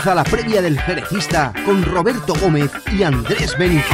Comienza la previa del Jerecista con Roberto Gómez y Andrés Benítez.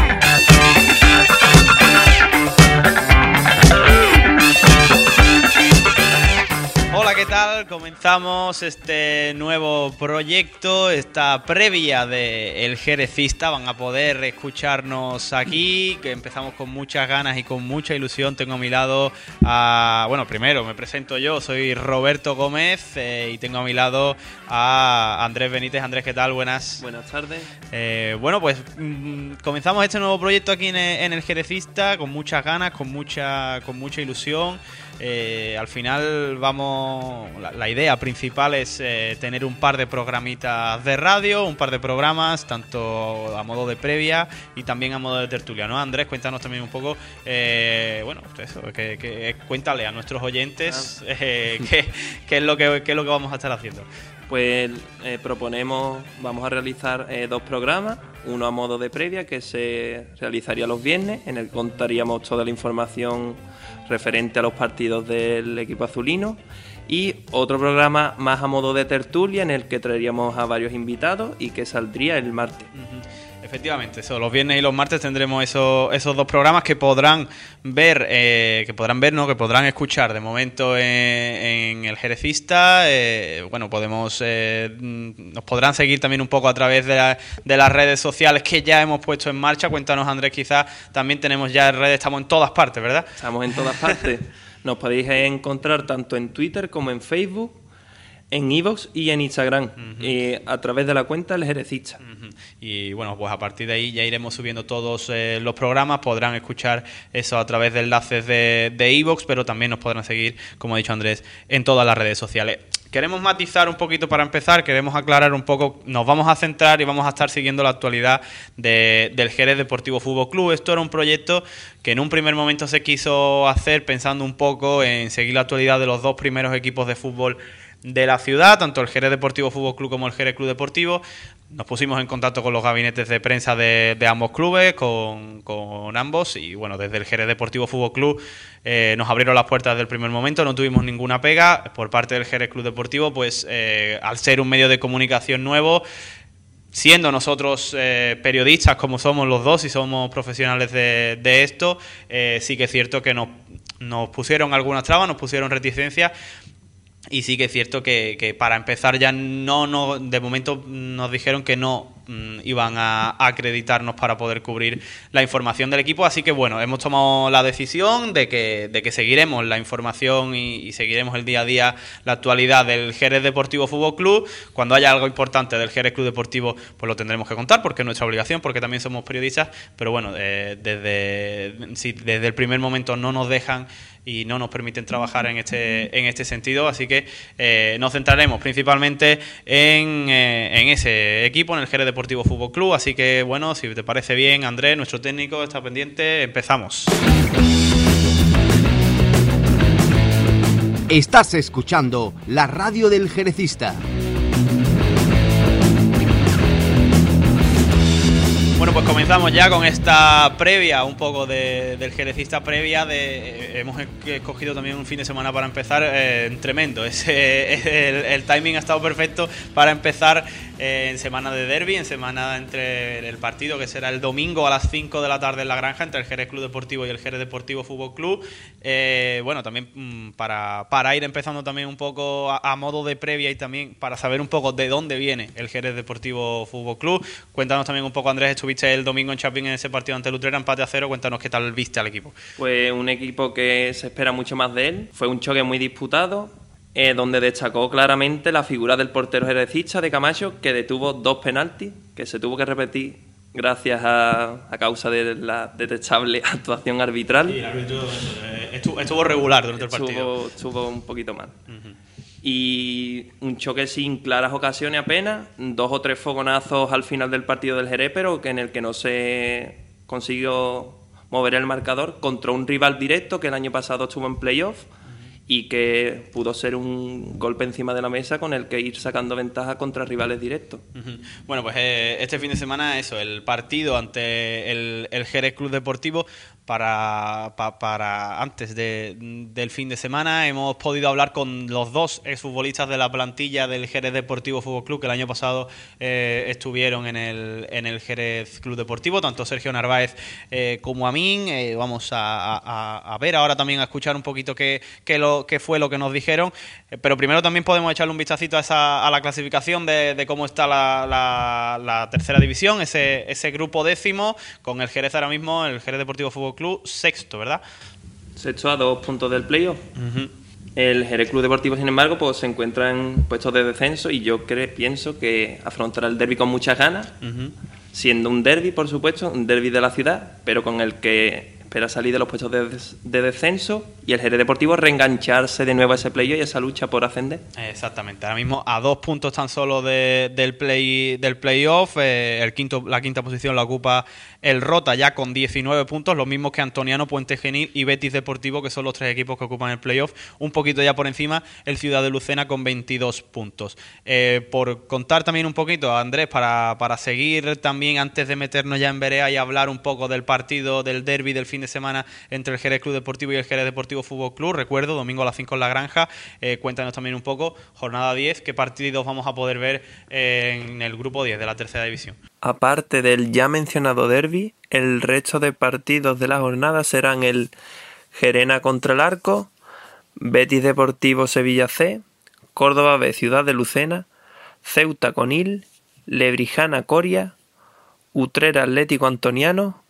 ¿Qué tal? Comenzamos este nuevo proyecto, esta previa de El Jerecista. Van a poder escucharnos aquí, que empezamos con muchas ganas y con mucha ilusión. Tengo a mi lado a... Bueno, primero me presento yo, soy Roberto Gómez eh, y tengo a mi lado a Andrés Benítez. Andrés, ¿qué tal? Buenas. Buenas tardes. Eh, bueno, pues mm, comenzamos este nuevo proyecto aquí en el, en el Jerecista con muchas ganas, con mucha, con mucha ilusión. Eh, al final vamos, la, la idea principal es eh, tener un par de programitas de radio, un par de programas, tanto a modo de previa y también a modo de tertulia, ¿no? Andrés, cuéntanos también un poco, eh, bueno, eso, que, que- cuéntale a nuestros oyentes eh, qué, qué es lo que, qué es lo que vamos a estar haciendo. Pues eh, proponemos, vamos a realizar eh, dos programas, uno a modo de previa que se realizaría los viernes, en el que contaríamos toda la información referente a los partidos del equipo azulino, y otro programa más a modo de tertulia en el que traeríamos a varios invitados y que saldría el martes. Efectivamente, eso, los viernes y los martes tendremos esos, esos dos programas que podrán ver, eh, que podrán ver, no, que podrán escuchar de momento en, en el Jerecista. eh, bueno, podemos, eh, mm, nos podrán seguir también un poco a través de, la- de las redes sociales que ya hemos puesto en marcha. Cuéntanos, Andrés, quizás también tenemos ya redes, estamos en todas partes, ¿verdad? Estamos en todas partes. Nos podéis encontrar tanto en Twitter como en Facebook, en Evox y en Instagram, eh, a través de la cuenta El Jerecista. Y bueno, pues a partir de ahí ya iremos subiendo todos eh, los programas, podrán escuchar eso a través de enlaces de de iVoox, pero también nos podrán seguir, como ha dicho Andrés, en todas las redes sociales. Queremos matizar un poquito para empezar, queremos aclarar un poco, nos vamos a centrar y vamos a estar siguiendo la actualidad de- del Jerez Deportivo Fútbol Club. Esto era un proyecto que en un primer momento se quiso hacer pensando un poco en seguir la actualidad de los dos primeros equipos de fútbol de la ciudad, tanto el Jerez Deportivo Fútbol Club como el Jerez Club Deportivo. Nos pusimos en contacto con los gabinetes de prensa de, de ambos clubes, con, con ambos, y bueno, desde el Jerez Deportivo Fútbol Club eh, nos abrieron las puertas desde el primer momento, no tuvimos ninguna pega. Por parte del Jerez Club Deportivo, pues eh, al ser un medio de comunicación nuevo, siendo nosotros eh, periodistas como somos los dos y somos profesionales de, esto, sí que es cierto que nos, nos pusieron algunas trabas, nos pusieron reticencias. Y sí que es cierto que, que para empezar ya no, no, de momento nos dijeron que no mm, iban a acreditarnos para poder cubrir la información del equipo. Así que bueno, hemos tomado la decisión de que, de que seguiremos la información y, seguiremos el día a día la actualidad del Jerez Deportivo Fútbol Club. Cuando haya algo importante del Jerez Club Deportivo, pues lo tendremos que contar porque es nuestra obligación, porque también somos periodistas. Pero bueno, eh, desde, si desde el primer momento no nos dejan y no nos permiten trabajar en este, en este sentido. Así que eh, nos centraremos principalmente en, eh, en ese equipo, en el Jerez Deportivo Fútbol Club. Así que, bueno, si te parece bien, Andrés, nuestro técnico está pendiente, empezamos. Estás escuchando la radio del Jerecista. Bueno, pues comenzamos ya con esta previa, un poco de- del jerecista previa. De, hemos escogido también un fin de semana para empezar eh, tremendo. El, el timing ha estado perfecto para empezar eh, en semana de derby, en semana entre el partido que será el domingo a las 5 de la tarde en la granja entre el Jerez Club Deportivo y el Jerez Deportivo Fútbol Club. Eh, bueno, también mm, para, para ir empezando también un poco a, modo de previa y también para saber un poco de dónde viene el Jerez Deportivo Fútbol Club. Cuéntanos también un poco, Andrés, estuviste el domingo en Chapín en ese partido ante Lutrera, empate a cero. Cuéntanos qué tal viste al equipo. Pues un equipo que se espera mucho más de él. Fue un choque muy disputado, eh, donde destacó claramente la figura del portero jerecista de Camacho, que detuvo dos penaltis, que se tuvo que repetir gracias a, a causa de la detestable actuación arbitral. el árbitro estuvo, estuvo regular durante el partido. Estuvo, un poquito mal. Y un choque sin claras ocasiones apenas, dos o tres fogonazos al final del partido del Jerez, pero que en el que no se consiguió mover el marcador contra un rival directo que el año pasado estuvo en playoff y que pudo ser un golpe encima de la mesa con el que ir sacando ventaja contra rivales directos. Bueno, pues eh, este fin de semana, eso, el partido ante el, el Jerez Club Deportivo. Para, para antes de, del fin de semana. Hemos podido hablar con los dos exfutbolistas de la plantilla del Jerez Deportivo Fútbol Club que el año pasado eh, estuvieron en el, en el Jerez Club Deportivo, tanto Sergio Narváez eh, como a mí. Eh, vamos a, ver ahora también a escuchar un poquito qué, qué, lo, qué fue lo que nos dijeron. pero primero también podemos echarle un vistacito a, esa, a la clasificación de, cómo está la, la, tercera división, ese, ese grupo décimo, con el Jerez ahora mismo, el Jerez Deportivo Fútbol Club sexto, ¿verdad? Sexto a dos puntos del playoff. El Jerez Club Deportivo, sin embargo, pues se encuentra en puestos de descenso y yo creo, pienso que afrontará el derby con muchas ganas, siendo un derby, por supuesto, un derby de la ciudad, pero con el que espera salir de los puestos de, descenso y el Jerez Deportivo reengancharse de nuevo a ese playoff y esa lucha por ascender. Exactamente, ahora mismo a dos puntos tan solo del play del playoff, eh, el quinto, la quinta posición la ocupa el Rota ya con 19 puntos, los mismos que Antoniano, Puente Genil y Betis Deportivo, que son los tres equipos que ocupan el playoff, un poquito ya por encima el Ciudad de Lucena con 22 puntos. Eh, por contar también un poquito, Andrés, para, para seguir también antes de meternos ya en Berea y hablar un poco del partido del derby del fin de semana entre el Jerez Club Deportivo y el Jerez Deportivo Fútbol Club, recuerdo, domingo a las 5 en la granja, eh, cuéntanos también un poco, jornada 10, qué partidos vamos a poder ver en el grupo 10 de la tercera división. Aparte del ya mencionado derby, el resto de partidos de la jornada serán el Gerena contra el Arco, Betis Deportivo Sevilla C, Córdoba B Ciudad de Lucena, Ceuta Conil, Lebrijana Coria, Utrera Atlético Antoniano,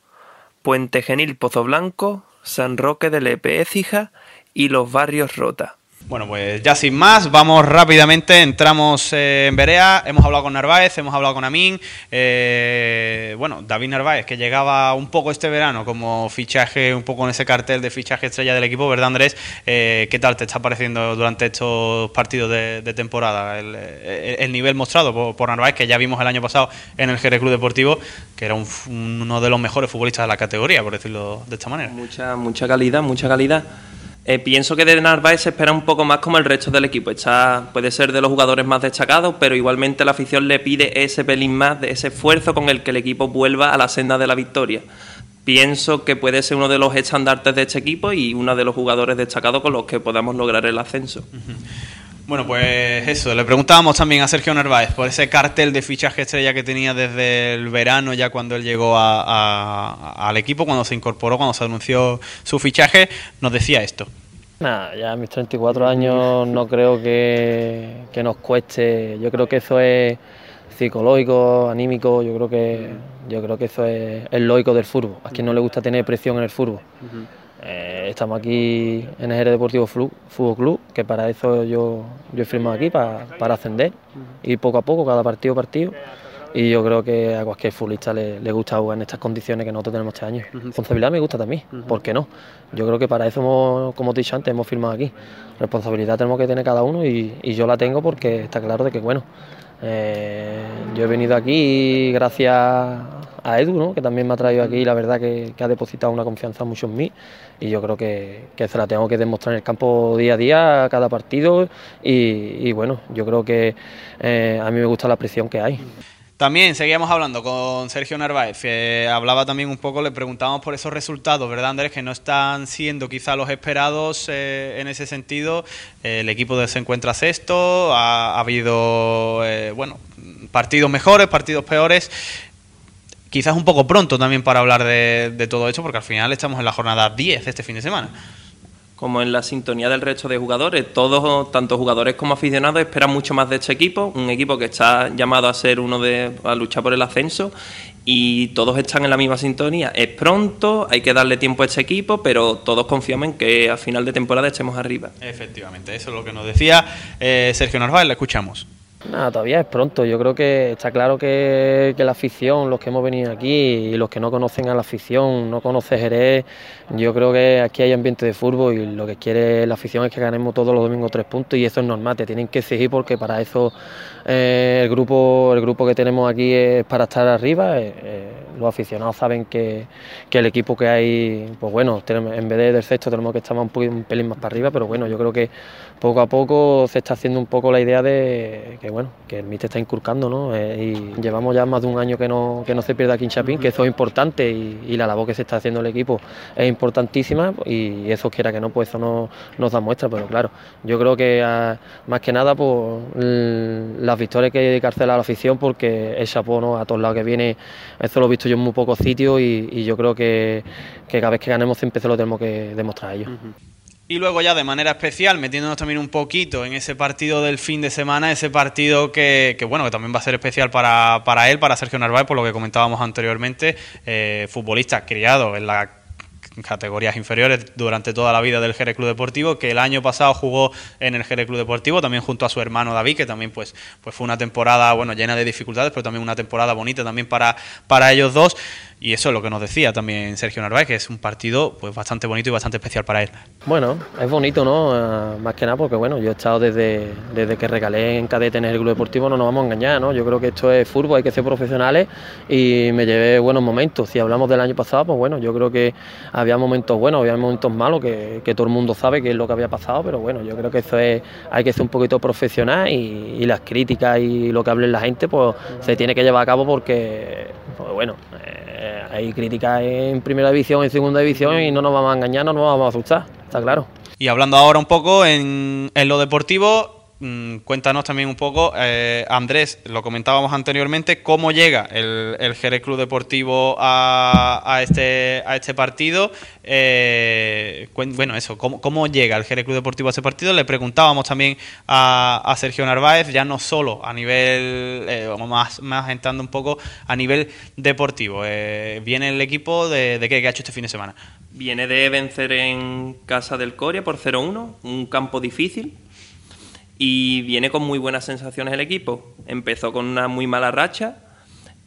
Puente Genil Pozo Blanco, San Roque de Lepe Écija y los barrios Rota. Bueno, pues ya sin más, vamos rápidamente, entramos eh, en Berea, hemos hablado con Narváez, hemos hablado con Amin, eh, bueno, David Narváez, que llegaba un poco este verano como fichaje, un poco en ese cartel de fichaje estrella del equipo, ¿verdad Andrés? Eh, ¿Qué tal te está pareciendo durante estos partidos de, temporada el, nivel mostrado por, Narváez, que ya vimos el año pasado en el Jerez Club Deportivo, que era uno de los mejores futbolistas de la categoría, por decirlo de esta manera? Mucha, mucha calidad, mucha calidad. Eh, pienso que de Narváez se espera un poco más como el resto del equipo. Está, puede ser de los jugadores más destacados, pero igualmente la afición le pide ese pelín más, ese esfuerzo con el que el equipo vuelva a la senda de la victoria. Pienso que puede ser uno de los estandartes de este equipo y uno de los jugadores destacados con los que podamos lograr el ascenso. Bueno, pues eso, le preguntábamos también a Sergio Narváez por ese cartel de fichaje estrella que tenía desde el verano, ya cuando él llegó al equipo, cuando se incorporó, cuando se anunció su fichaje, nos decía esto. Nada, ya a mis 34 años no creo que, que nos cueste, yo creo que eso es psicológico, anímico, yo creo que yo creo que eso es el lógico del fútbol. A quien no le gusta tener presión en el fútbol. Eh, estamos aquí en el Jerez Deportivo Fútbol Club, que para eso yo, yo he firmado aquí, para, para ascender, y poco a poco, cada partido a partido. Y yo creo que a cualquier futbolista le, gusta jugar en estas condiciones que nosotros tenemos este año. Responsabilidad me gusta también, ¿por qué no? Yo creo que para eso, como te he dicho antes, hemos firmado aquí. Responsabilidad tenemos que tener cada uno y, y yo la tengo porque está claro de que, bueno, eh, yo he venido aquí gracias a Edu, que también me ha traído aquí, la verdad que, ha depositado una confianza mucho en mí y yo creo que, se la tengo que demostrar en el campo día a día, cada partido y, bueno, yo creo que eh, a mí me gusta la presión que hay. También seguíamos hablando con Sergio Narváez, que hablaba también un poco, le preguntábamos por esos resultados, ¿verdad Andrés? Que no están siendo quizá los esperados eh, en ese sentido. el equipo se encuentra sexto, ha, habido, eh, bueno, partidos mejores, partidos peores. Quizás un poco pronto también para hablar de, de todo esto, porque al final estamos en la jornada 10 este fin de semana como en la sintonía del resto de jugadores. Todos, tanto jugadores como aficionados, esperan mucho más de este equipo, un equipo que está llamado a ser uno de a luchar por el ascenso y todos están en la misma sintonía. Es pronto, hay que darle tiempo a este equipo, pero todos confiamos en que a final de temporada estemos arriba. Efectivamente, eso es lo que nos decía eh, Sergio Narváez, le escuchamos. Nada, todavía es pronto. Yo creo que está claro que, la afición, los que hemos venido aquí y los que no conocen a la afición, no conocen Jerez, yo creo que aquí hay ambiente de fútbol y lo que quiere la afición es que ganemos todos los domingos tres puntos y eso es normal, te tienen que exigir porque para eso eh, el, grupo, el grupo que tenemos aquí es para estar arriba. Eh, eh, los aficionados saben que, que, el equipo que hay, pues bueno, en vez de del sexto tenemos que estar un, un pelín más para arriba, pero bueno, yo creo que poco a poco se está haciendo un poco la idea de que bueno, que el MIT está inculcando, ¿no? Eh, y llevamos ya más de un año que no, que no se pierda aquí que eso es importante y, la labor que se está haciendo el equipo es importantísima y eso quiera que no, pues eso no, nos da muestra, pero claro, yo creo que ah, más que nada pues las victorias que hay que dedicarse a la afición porque el chapó a todos lados que viene, eso lo he visto yo en muy pocos sitios y, yo creo que, cada vez que ganemos siempre se lo tenemos que demostrar a ellos. Y luego ya de manera especial, metiéndonos también un poquito en ese partido del fin de semana, ese partido que, bueno, que también va a ser especial para, para él, para Sergio Narváez, por lo que comentábamos anteriormente, eh, futbolista criado en la categorías inferiores durante toda la vida del Jerez Club Deportivo, que el año pasado jugó en el Jerez Club Deportivo, también junto a su hermano David, que también pues, pues fue una temporada bueno llena de dificultades, pero también una temporada bonita también para, para ellos dos. Y eso es lo que nos decía también Sergio Narváez, que es un partido pues bastante bonito y bastante especial para él. Bueno, es bonito, ¿no? Eh, más que nada porque, bueno, yo he estado desde, desde que regalé en cadete en el Club Deportivo, no nos vamos a engañar, ¿no? Yo creo que esto es fútbol, hay que ser profesionales y me llevé buenos momentos. Si hablamos del año pasado, pues bueno, yo creo que había momentos buenos, había momentos malos, que, que todo el mundo sabe qué es lo que había pasado, pero bueno, yo creo que eso es, hay que ser un poquito profesional y, y las críticas y lo que hable la gente, pues se tiene que llevar a cabo porque, pues bueno, eh, hay críticas en primera división, en segunda división y no nos vamos a engañar, no nos vamos a asustar, está claro. Y hablando ahora un poco en, en lo deportivo, Mm, cuéntanos también un poco, eh, Andrés, lo comentábamos anteriormente, cómo llega el, el Jerez Club Deportivo a, este, a este partido. Eh, bueno, eso, ¿cómo, llega el Jerez Club Deportivo a ese partido? Le preguntábamos también a, Sergio Narváez, ya no solo a nivel, eh, más, más entrando un poco a nivel deportivo. ¿Viene el equipo de, de qué, qué ha hecho este fin de semana? Viene de vencer en casa del Coria por 0-1, un campo difícil, y viene con muy buenas sensaciones el equipo. Empezó con una muy mala racha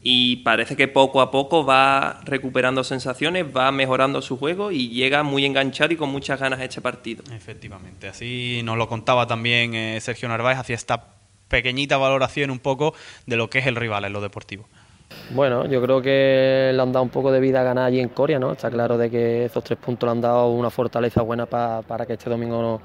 y parece que poco a poco va recuperando sensaciones, va mejorando su juego y llega muy enganchado y con muchas ganas a este partido. Efectivamente, así nos lo contaba también eh, Sergio Narváez, hacía esta pequeñita valoración un poco de lo que es el rival en lo deportivo. Bueno, yo creo que le han dado un poco de vida a ganar allí en Corea, ¿no? Está claro de que esos tres puntos le han dado una fortaleza buena para que este domingo no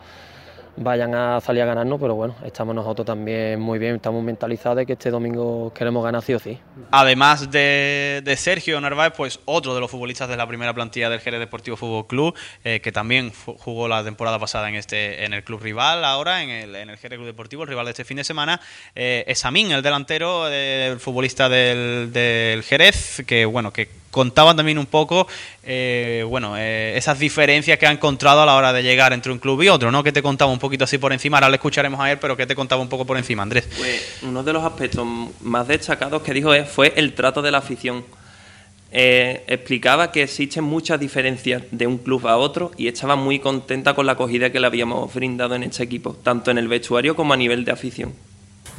vayan a salir a ganarnos, pero bueno, estamos nosotros también muy bien, estamos mentalizados de que este domingo queremos ganar sí o sí. Además de, Sergio Narváez, pues otro de los futbolistas de la primera plantilla del Jerez Deportivo Fútbol Club, eh, que también jugó la temporada pasada en este en el club rival, ahora en el, en el Jerez Club Deportivo, el rival de este fin de semana, eh, es Amin, el delantero, eh, el futbolista del, del Jerez, que bueno, que contaban también un poco, eh, bueno, eh, esas diferencias que ha encontrado a la hora de llegar entre un club y otro, ¿no? Que te contaba un poquito así por encima, ahora le escucharemos a él, pero que te contaba un poco por encima, Andrés. Pues uno de los aspectos más destacados que dijo fue el trato de la afición. Eh, explicaba que existen muchas diferencias de un club a otro y estaba muy contenta con la acogida que le habíamos brindado en este equipo, tanto en el vestuario como a nivel de afición.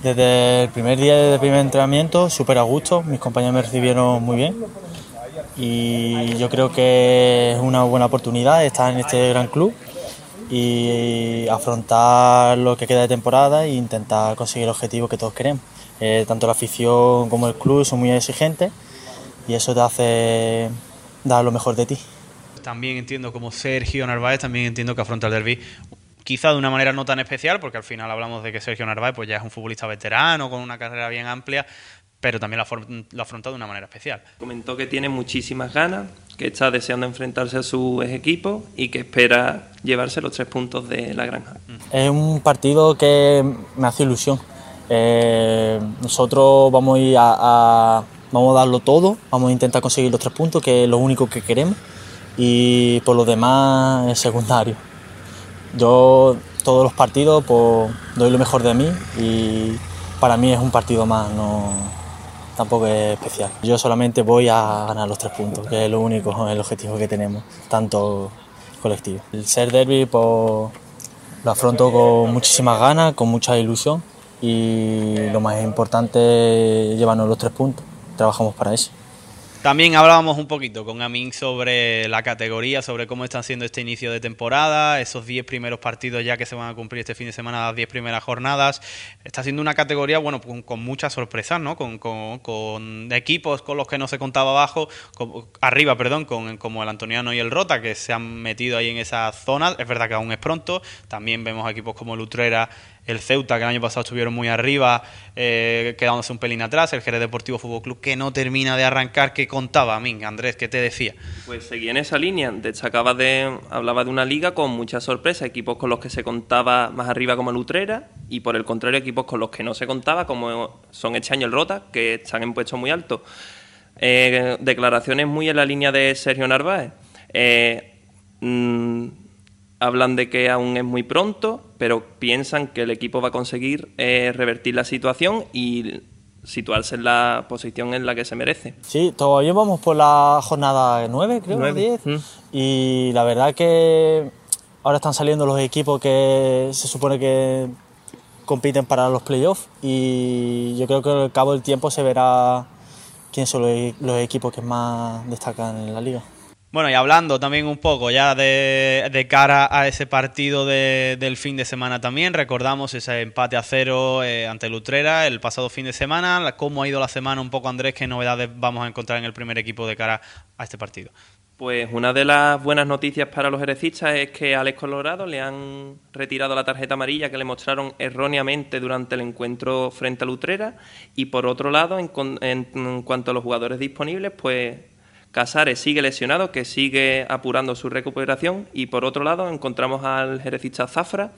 Desde el primer día del primer entrenamiento, súper a gusto, mis compañeros me recibieron muy bien y yo creo que es una buena oportunidad estar en este gran club y afrontar lo que queda de temporada e intentar conseguir el objetivo que todos queremos. Eh, tanto la afición como el club son muy exigentes y eso te hace dar lo mejor de ti. También entiendo como Sergio Narváez, también entiendo que afronta el derby quizá de una manera no tan especial, porque al final hablamos de que Sergio Narváez pues ya es un futbolista veterano, con una carrera bien amplia, pero también lo ha afrontado de una manera especial. Comentó que tiene muchísimas ganas, que está deseando enfrentarse a su equipo y que espera llevarse los tres puntos de la granja. Es un partido que me hace ilusión. Eh, nosotros vamos a, ir a, vamos a darlo todo, vamos a intentar conseguir los tres puntos, que es lo único que queremos, y por lo demás es secundario. Yo todos los partidos pues, doy lo mejor de mí y para mí es un partido más, no, tampoco es especial. Yo solamente voy a ganar los tres puntos, que es lo único, el objetivo que tenemos, tanto colectivo. El ser derby pues, lo afronto con muchísimas ganas, con mucha ilusión y lo más importante es llevarnos los tres puntos. Trabajamos para eso. También hablábamos un poquito con Amin sobre la categoría, sobre cómo están siendo este inicio de temporada, esos 10 primeros partidos ya que se van a cumplir este fin de semana, las 10 primeras jornadas. Está siendo una categoría, bueno, con, muchas sorpresas, ¿no? Con, equipos con los que no se contaba abajo, arriba, perdón, con, como el Antoniano y el Rota, que se han metido ahí en esa zona. Es verdad que aún es pronto. También vemos equipos como Lutrera el Ceuta, que el año pasado estuvieron muy arriba, eh, quedándose un pelín atrás, el Jerez Deportivo Fútbol Club, que no termina de arrancar, ¿qué contaba a mí, Andrés? ¿Qué te decía? Pues seguía en esa línea, destacaba de, hablaba de una liga con mucha sorpresa, equipos con los que se contaba más arriba como el Utrera, y por el contrario, equipos con los que no se contaba, como son este año el Rota, que están en puestos muy altos. Eh, declaraciones muy en la línea de Sergio Narváez. Eh, mm, hablan de que aún es muy pronto, pero piensan que el equipo va a conseguir eh, revertir la situación y situarse en la posición en la que se merece. Sí, todavía vamos por la jornada 9, creo, 10. Mm. Y la verdad que ahora están saliendo los equipos que se supone que compiten para los playoffs y yo creo que al cabo del tiempo se verá quiénes son los equipos que más destacan en la liga. Bueno, y hablando también un poco ya de, cara a ese partido del fin de semana también, recordamos ese empate a cero eh, ante Lutrera el pasado fin de semana. ¿Cómo ha ido la semana un poco, Andrés? ¿Qué novedades vamos a encontrar en el primer equipo de cara a este partido? Pues una de las buenas noticias para los herecistas es que a Alex Colorado le han retirado la tarjeta amarilla que le mostraron erróneamente durante el encuentro frente a Lutrera y por otro lado, en, en cuanto a los jugadores disponibles, pues Casares sigue lesionado, que sigue apurando su recuperación. Y por otro lado, encontramos al jerecista Zafra,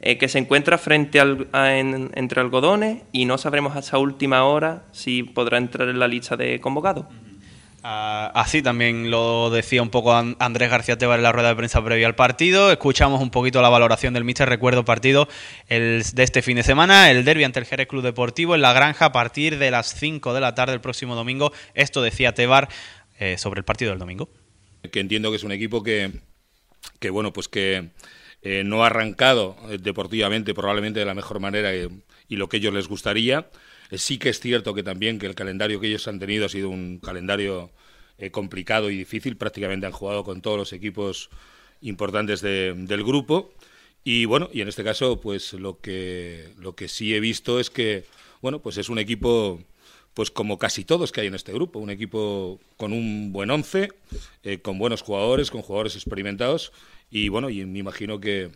eh, que se encuentra frente al, entre algodones y no sabremos hasta última hora si podrá entrar en la lista de convocados. Ah, así también lo decía un poco Andrés García Tebar en la rueda de prensa previa al partido. Escuchamos un poquito la valoración del míster. Recuerdo partido el, de este fin de semana, el derby ante el Jerez Club Deportivo en la granja a partir de las 5 de la tarde el próximo domingo. Esto decía Tebar eh, sobre el partido del domingo. Que entiendo que es un equipo que, que bueno, pues que eh, no ha arrancado eh, deportivamente probablemente de la mejor manera y, lo que ellos les gustaría. sí que es cierto que también que el calendario que ellos han tenido ha sido un calendario complicado y difícil. Prácticamente han jugado con todos los equipos importantes del grupo. Y bueno, y en este caso, pues lo que, lo que sí he visto es que, bueno, pues es un equipo pues como casi todos que hay en este grupo, un equipo con un buen once, eh, con buenos jugadores, con jugadores experimentados y bueno, y me imagino que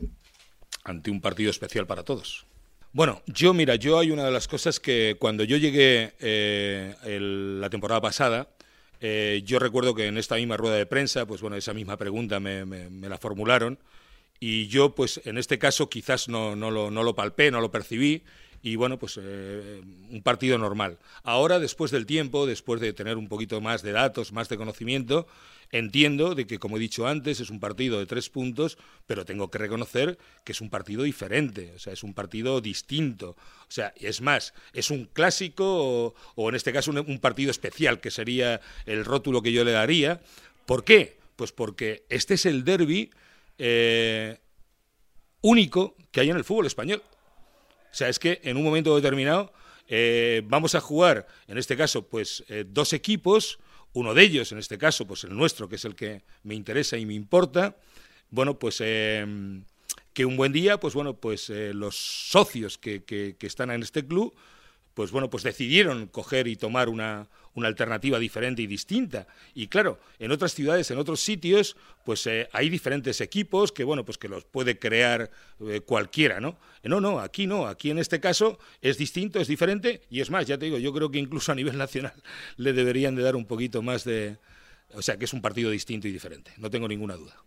ante un partido especial para todos. Bueno, yo mira, yo hay una de las cosas que cuando yo llegué eh, la temporada pasada, eh, yo recuerdo que en esta misma rueda de prensa, pues bueno, esa misma pregunta me, la formularon y yo, pues en este caso quizás no, lo palpé, no lo percibí y bueno, pues eh, un partido normal. Ahora, después del tiempo, después de tener un poquito más de datos, más de conocimiento, entiendo de que, como he dicho antes, es un partido de tres puntos, pero tengo que reconocer que es un partido diferente, o sea, es un partido distinto. O sea, es más, es un clásico o, en este caso un, partido especial, que sería el rótulo que yo le daría. ¿Por qué? Pues porque este es el derby eh, único que hay en el fútbol español. O sea, es que en un momento determinado eh, vamos a jugar, en este caso, pues eh, dos equipos, uno de ellos, en este caso, pues el nuestro, que es el que me interesa y me importa, bueno, pues eh, que un buen día, pues bueno, pues los socios que, que, que están en este club, pues bueno, pues decidieron coger y tomar una, una alternativa diferente y distinta. Y claro, en otras ciudades, en otros sitios, pues eh, hay diferentes equipos que, bueno, pues que los puede crear eh, cualquiera, ¿no? No, no, aquí no, aquí en este caso es distinto, es diferente, y es más, ya te digo, yo creo que incluso a nivel nacional le deberían de dar un poquito más de... O sea, que es un partido distinto y diferente, no tengo ninguna duda.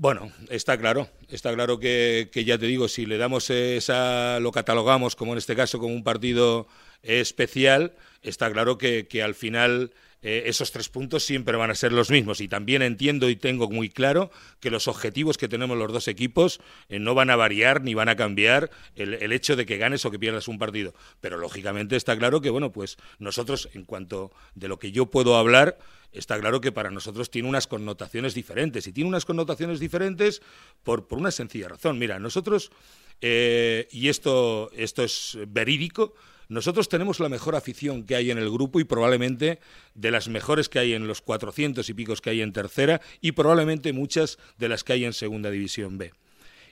Bueno, está claro, está claro que, que, ya te digo, si le damos esa, lo catalogamos como en este caso como un partido especial, está claro que, al final eh, esos tres puntos siempre van a ser los mismos. Y también entiendo y tengo muy claro que los objetivos que tenemos los dos equipos eh, no van a variar ni van a cambiar el, hecho de que ganes o que pierdas un partido. Pero lógicamente está claro que, bueno, pues nosotros, en cuanto de lo que yo puedo hablar, está claro que para nosotros tiene unas connotaciones diferentes. Y tiene unas connotaciones diferentes por, por una sencilla razón. Mira, nosotros, eh, y esto, esto es verídico, nosotros tenemos la mejor afición que hay en el grupo y probablemente de las mejores que hay en los 400 y picos que hay en tercera y probablemente muchas de las que hay en segunda división B.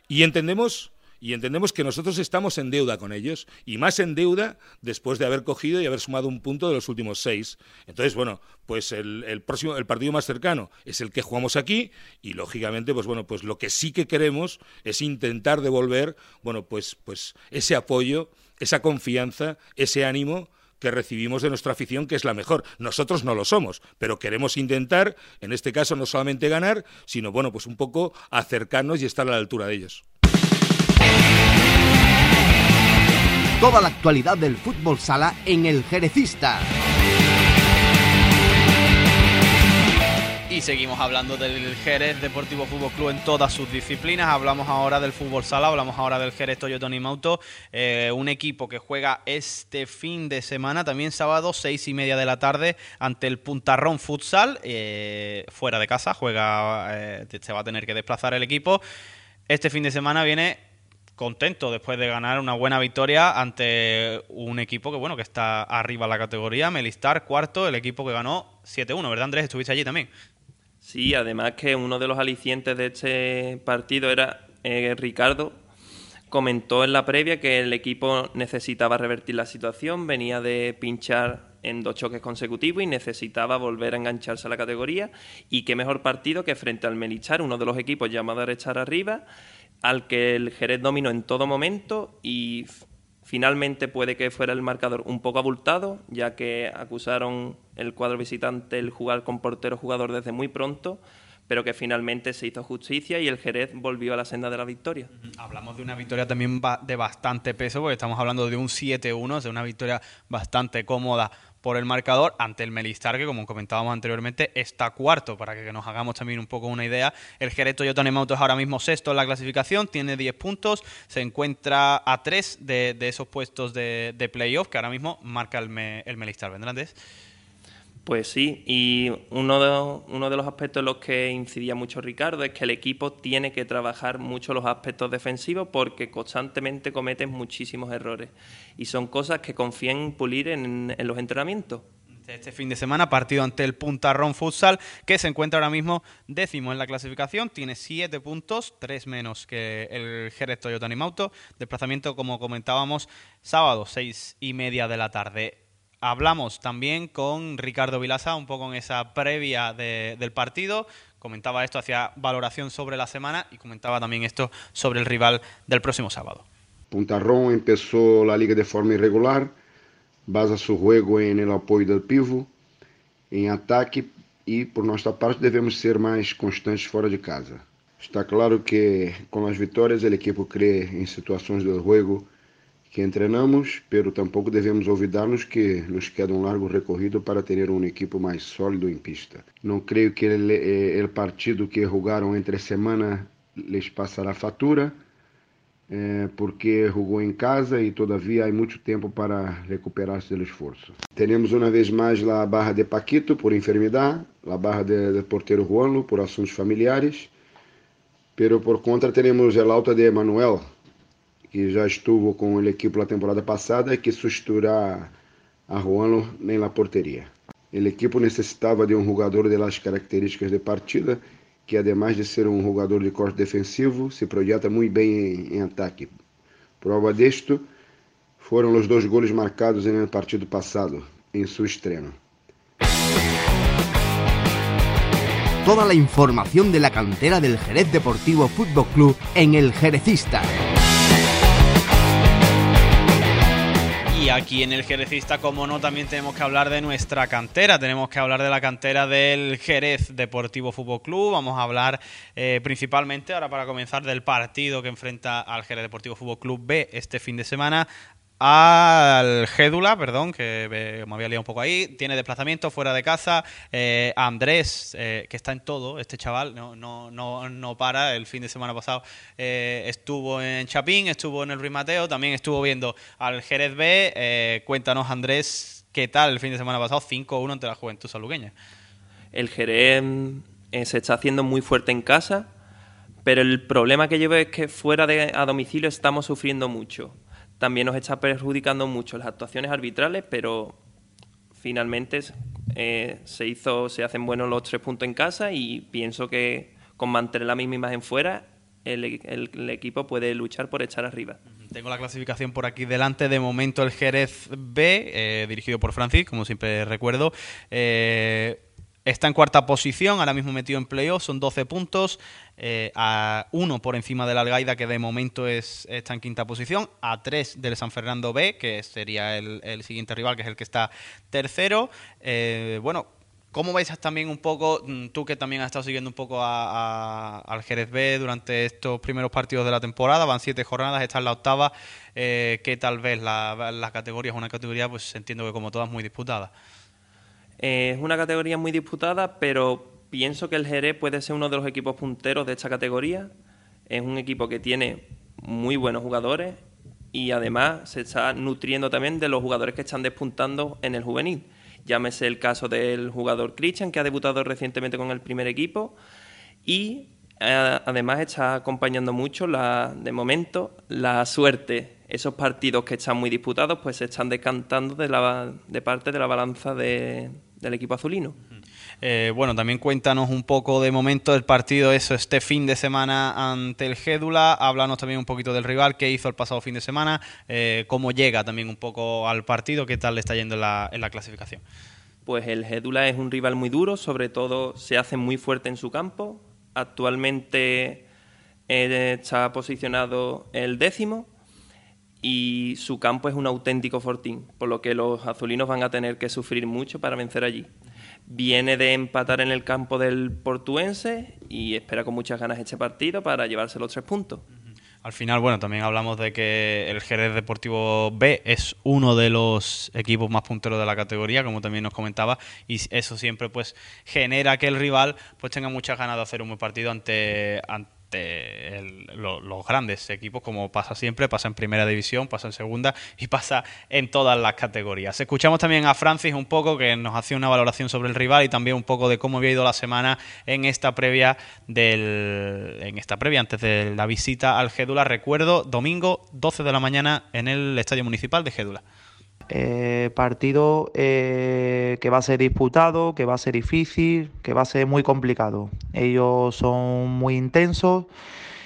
Y entendemos y entendemos que nosotros estamos en deuda con ellos y más en deuda después de haber cogido y haber sumado un punto de los últimos seis. Entonces, bueno, pues el, próximo, el partido más cercano es el que jugamos aquí y lógicamente, pues bueno, pues lo que sí que queremos es intentar devolver, bueno, pues, pues ese apoyo, esa confianza, ese ánimo que recibimos de nuestra afición, que es la mejor. Nosotros no lo somos, pero queremos intentar, en este caso, no solamente ganar, sino, bueno, pues un poco acercarnos y estar a la altura de ellos. Toda la actualidad del fútbol sala en el Jerecista. Y seguimos hablando del Jerez Deportivo Fútbol Club en todas sus disciplinas. Hablamos ahora del fútbol sala, hablamos ahora del Jerez Toyota Mauto, eh, un equipo que juega este fin de semana, también sábado, seis y media de la tarde, ante el Puntarrón Futsal, eh, fuera de casa, juega, eh, se va a tener que desplazar el equipo. Este fin de semana viene contento después de ganar una buena victoria ante un equipo que bueno que está arriba en la categoría, Melistar cuarto, el equipo que ganó 7-1, ¿verdad Andrés? Estuviste allí también. Sí, además que uno de los alicientes de este partido era eh, Ricardo comentó en la previa que el equipo necesitaba revertir la situación, venía de pinchar en dos choques consecutivos y necesitaba volver a engancharse a la categoría y qué mejor partido que frente al Melistar, uno de los equipos llamado a echar arriba al que el Jerez dominó en todo momento y finalmente puede que fuera el marcador un poco abultado, ya que acusaron el cuadro visitante el jugar con portero jugador desde muy pronto, pero que finalmente se hizo justicia y el Jerez volvió a la senda de la victoria. Hablamos de una victoria también de bastante peso, porque estamos hablando de un 7-1, de una victoria bastante cómoda por el marcador ante el Melistar, que como comentábamos anteriormente, está cuarto, para que nos hagamos también un poco una idea. El Jerez Toyota Nemoto es ahora mismo sexto en la clasificación, tiene 10 puntos, se encuentra a 3 de, esos puestos de, playoff que ahora mismo marca el, el Melistar. ¿Vendrán, pues sí, y uno de, uno de los aspectos en los que incidía mucho Ricardo es que el equipo tiene que trabajar mucho los aspectos defensivos porque constantemente cometen muchísimos errores y son cosas que confían en pulir en, los entrenamientos. Este fin de semana, partido ante el Puntarrón Futsal, que se encuentra ahora mismo décimo en la clasificación, tiene siete puntos, tres menos que el Jerez Toyota Animauto. Desplazamiento, como comentábamos, sábado, seis y media de la tarde Hablamos también con Ricardo Vilasa, un poco en esa previa del partido. Comentaba esto hacia valoración sobre la semana y comentaba también esto sobre el rival del próximo sábado. Puntarrón empezó la liga de forma irregular, basa su juego en el apoyo del pivo, en ataque y por nuestra parte debemos ser más constantes fuera de casa. Está claro que con las victorias el equipo cree en situaciones del juego que entrenamos, pero tampouco devemos olvidarnos que nos queda um largo recorrido para ter um equipo mais sólido em pista. Não creio que o eh, partido que jogaram entre semana les passará fatura, eh, porque jogou em casa e todavia há muito tempo para recuperar-se do esforço. Temos uma vez mais a barra de Paquito por enfermidade, a barra de, de porteiro Juanlo por assuntos familiares, pero por contra teremos el alta de Manuel que já estuvo com o equipo na temporada passada, que sustituirá a Juan em la porteria. O equipo necessitava de um jogador de las características de partida, que además de ser um jogador de corte defensivo, se projeta muito bem em, em ataque. Prova disto foram os dois goles marcados no partido passado, em seu estreno. Toda la información de la cantera del Jerez Deportivo Fútbol Club en el Jerecista. Y aquí en el Jerecista, como no, también tenemos que hablar de nuestra cantera. Tenemos que hablar de la cantera del Jerez Deportivo Fútbol Club. Vamos a hablar eh, principalmente, ahora para comenzar, del partido que enfrenta al Jerez Deportivo Fútbol Club B este fin de semana al Gédula, perdón, que me había liado un poco ahí, tiene desplazamiento fuera de casa, eh, Andrés, eh, que está en todo, este chaval, no, no, no, no para, el fin de semana pasado eh, estuvo en Chapín, estuvo en el Rimateo, también estuvo viendo al Jerez B, cuéntanos Andrés, ¿qué tal el fin de semana pasado? 5-1 ante la Juventud Salugueña. El Jerez se está haciendo muy fuerte en casa, pero el problema que yo veo es que fuera de a domicilio estamos sufriendo mucho también nos está perjudicando mucho las actuaciones arbitrales, pero finalmente eh, se hizo, se hacen buenos los tres puntos en casa y pienso que con mantener la misma imagen fuera, el, equipo puede luchar por echar arriba. Tengo la clasificación por aquí delante. De momento el Jerez B, eh, dirigido por Francis, como siempre recuerdo. Eh, está en cuarta posición, ahora mismo metido en playoff, son 12 puntos, eh, a uno por encima del Algaida, que de momento es, está en quinta posición, a tres del San Fernando B, que sería el, el siguiente rival, que es el que está tercero. bueno, ¿Cómo veis también un poco, mm, tú que también has estado siguiendo un poco al Jerez B durante estos primeros partidos de la temporada, van siete jornadas, esta es la octava, eh, ¿qué tal vez la, la, categoría? Es una categoría, pues entiendo que como todas, muy disputada. Eh, es una categoría muy disputada, pero pienso que el Jerez puede ser uno de los equipos punteros de esta categoría. Es un equipo que tiene muy buenos jugadores y además se está nutriendo también de los jugadores que están despuntando en el juvenil Llámese el caso del jugador Christian, que ha debutado recientemente con el primer equipo. Y eh, además está acompañando mucho, la, de momento, la suerte. Esos partidos que están muy disputados, pues se están decantando de, la, de parte de la balanza del equipo azulino. Eh, bueno, también cuéntanos un poco de momento del partido, eso, este fin de semana ante el Gédula. Háblanos también un poquito del rival, qué hizo el pasado fin de semana, eh, cómo llega también un poco al partido, qué tal le está yendo en la, en la clasificación. Pues el Gédula es un rival muy duro, sobre todo se hace muy fuerte en su campo. Actualmente eh, está posicionado el décimo y su campo es un auténtico fortín, por lo que los azulinos van a tener que sufrir mucho para vencer allí. Viene de empatar en el campo del portuense y espera con muchas ganas este partido para llevarse los tres puntos. Al final, bueno, también hablamos de que el Jerez Deportivo B es uno de los equipos más punteros de la categoría, como también nos comentaba, y eso siempre pues genera que el rival pues tenga muchas ganas de hacer un buen partido ante, ante los grandes equipos, como pasa siempre, pasa en primera división, pasa en segunda y pasa en todas las categorías. Escuchamos también a Francis un poco que nos hacía una valoración sobre el rival y también un poco de cómo había ido la semana en esta previa del en esta previa antes de la visita al Gédula. Recuerdo, domingo 12 de la mañana en el Estadio Municipal de Gédula. Eh, partido eh, que va a ser disputado, que va a ser difícil, que va a ser muy complicado. Ellos son muy intensos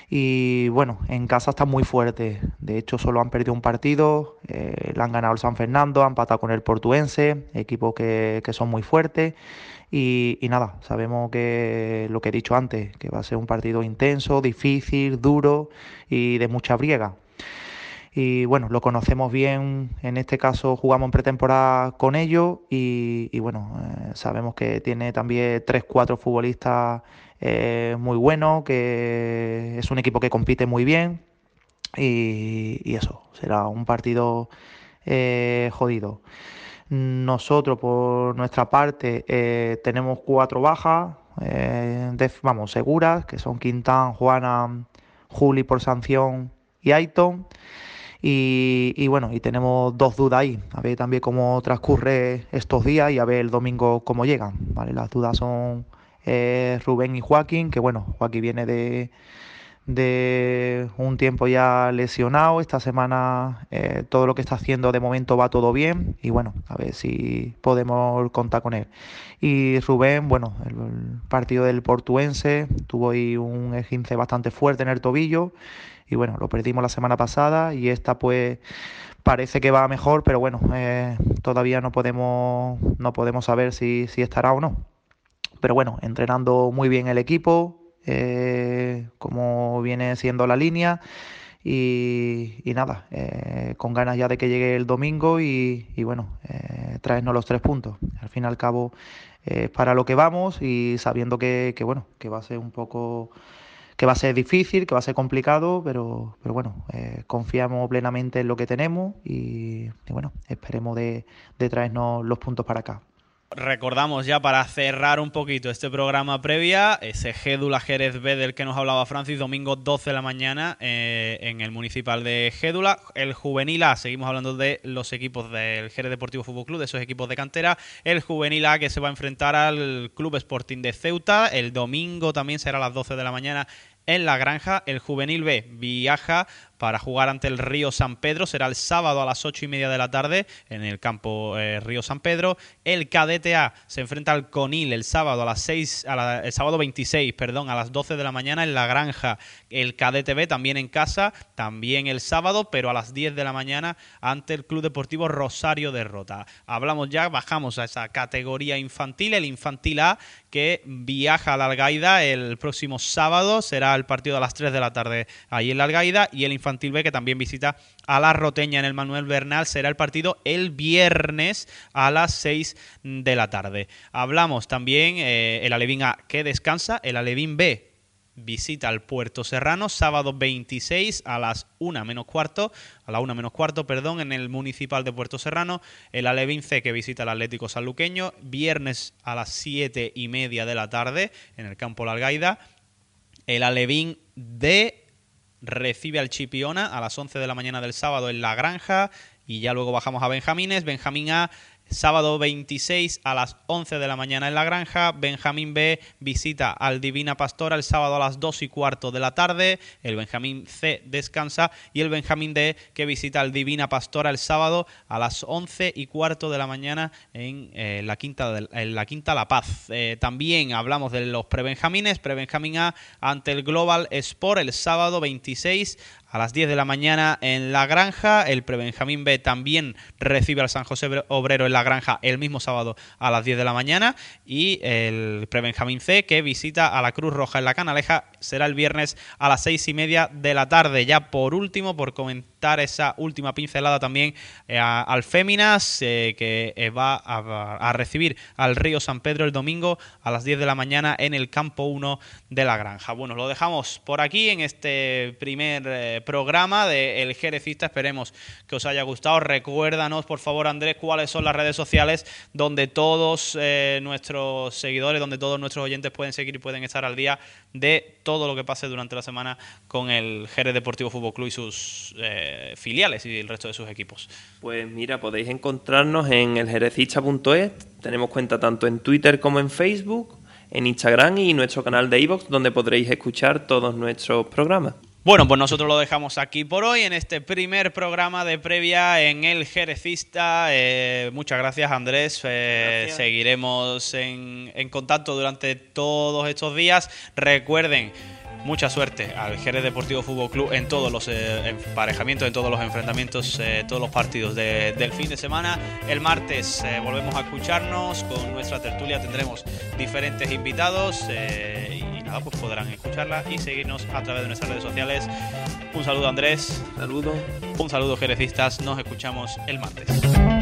y bueno, en casa están muy fuertes. De hecho, solo han perdido un partido, eh, le han ganado el San Fernando, han empatado con el Portuense, equipos que, que son muy fuertes. Y, y, nada, sabemos que lo que he dicho antes, que va a ser un partido intenso, difícil, duro y de mucha briega y bueno, lo conocemos bien, en este caso jugamos en pretemporada con ellos y, bueno, eh, sabemos que tiene también 3-4 futbolistas eh, muy buenos, que es un equipo que compite muy bien y, eso, será un partido eh, jodido. Nosotros, por nuestra parte, tenemos cuatro bajas, vamos, seguras, que son Quintán, Juana, Juli por sanción y Aiton. Y, bueno, y tenemos dos dudas ahí, a ver también cómo transcurre estos días y a ver el domingo cómo llegan, ¿vale? Las dudas son eh, Rubén y Joaquín, que bueno, Joaquín viene de, de un tiempo ya lesionado, esta semana eh, todo lo que está haciendo de momento va todo bien y bueno, a ver si podemos contar con él. Y Rubén, bueno, el, partido del portuense tuvo ahí un esguince bastante fuerte en el tobillo y bueno, lo perdimos la semana pasada y esta pues parece que va mejor, pero bueno, eh, todavía no podemos, no podemos saber si, si, estará o no. Pero bueno, entrenando muy bien el equipo, eh, como viene siendo la línea. Y, nada, eh, con ganas ya de que llegue el domingo y, bueno, traernos los tres puntos. Al fin y al cabo, para lo que vamos y sabiendo que, bueno, que va a ser un poco que va a ser difícil, que va a ser complicado, pero, pero bueno, eh, confiamos plenamente en lo que tenemos y, bueno, esperemos de, de traernos los puntos para acá. Recordamos ya para cerrar un poquito este programa previa, ese Gédula Jerez B del que nos hablaba Francis, domingo 12 de la mañana eh, en el municipal de Gédula. El Juvenil A, seguimos hablando de los equipos del Jerez Deportivo Fútbol Club, de esos equipos de cantera. El Juvenil A que se va a enfrentar al Club Sporting de Ceuta. El domingo también será a las 12 de la mañana en la granja. El Juvenil B viaja para jugar ante el Río San Pedro. Será el sábado a las ocho y media de la tarde en el campo eh, Río San Pedro. El KDTA se enfrenta al Conil el sábado a las 6, a el sábado 26, perdón, a las 12 de la mañana en la granja. El KDTV también en casa, también el sábado, pero a las 10 de la mañana ante el Club Deportivo Rosario de Rota. Hablamos ya, bajamos a esa categoría infantil, el infantil A, que viaja a la Algaida el próximo sábado, será el partido a las 3 de la tarde ahí en la Algaida, y el infantil B, que también visita a la Roteña en el Manuel Bernal, será el partido el viernes a las 6 de la tarde. Hablamos también eh, el Alevín A, que descansa, el Alevín B, visita al Puerto Serrano, sábado 26 a las 1 menos cuarto, a la 1 menos cuarto, perdón, en el Municipal de Puerto Serrano, el Alevín C que visita el Atlético Sanluqueño, viernes a las 7 y media de la tarde en el Campo La Algaida, el Alevín D recibe al Chipiona a las 11 de la mañana del sábado en La Granja y ya luego bajamos a Benjamines, Benjamín A Sábado 26 a las 11 de la mañana en la granja. Benjamín B visita al Divina Pastora el sábado a las 2 y cuarto de la tarde. El Benjamín C descansa. Y el Benjamín D que visita al Divina Pastora el sábado a las 11 y cuarto de la mañana en, eh, la, quinta en la Quinta La Paz. Eh, también hablamos de los prebenjamines. Prebenjamín A ante el Global Sport el sábado 26 a las 10 de la mañana en La Granja. El Prebenjamín B también recibe al San José Obrero en La Granja el mismo sábado a las 10 de la mañana. Y el Prebenjamín C que visita a la Cruz Roja en La Canaleja será el viernes a las 6 y media de la tarde. Ya por último, por comentar esa última pincelada también eh, al Féminas eh, que eh, va a, recibir al Río San Pedro el domingo a las 10 de la mañana en el campo 1 de La Granja. Bueno, lo dejamos por aquí en este primer programa de El Jerecista. Esperemos que os haya gustado. Recuérdanos, por favor, Andrés, cuáles son las redes sociales donde todos nuestros seguidores, donde todos nuestros oyentes pueden seguir y pueden estar al día de todo lo que pase durante la semana con el Jerez Deportivo Fútbol Club y sus eh, filiales y el resto de sus equipos. Pues mira, podéis encontrarnos en eljerecista.es. Tenemos cuenta tanto en Twitter como en Facebook en Instagram y nuestro canal de iVoox, donde podréis escuchar todos nuestros programas. Bueno, pues nosotros lo dejamos aquí por hoy en este primer programa de previa en El Jerecista. Eh, muchas gracias Andrés. Eh, seguiremos en, en contacto durante todos estos días. Recuerden mucha suerte al Jerez Deportivo Fútbol Club en todos los eh, emparejamientos, en todos los enfrentamientos, eh, todos los partidos del fin de semana. El martes eh, volvemos a escucharnos con nuestra tertulia, tendremos diferentes invitados y nada, pues podrán escucharla y seguirnos a través de nuestras redes sociales. Un saludo Andrés. Saludo. Un saludo Jerecistas. Nos escuchamos el martes.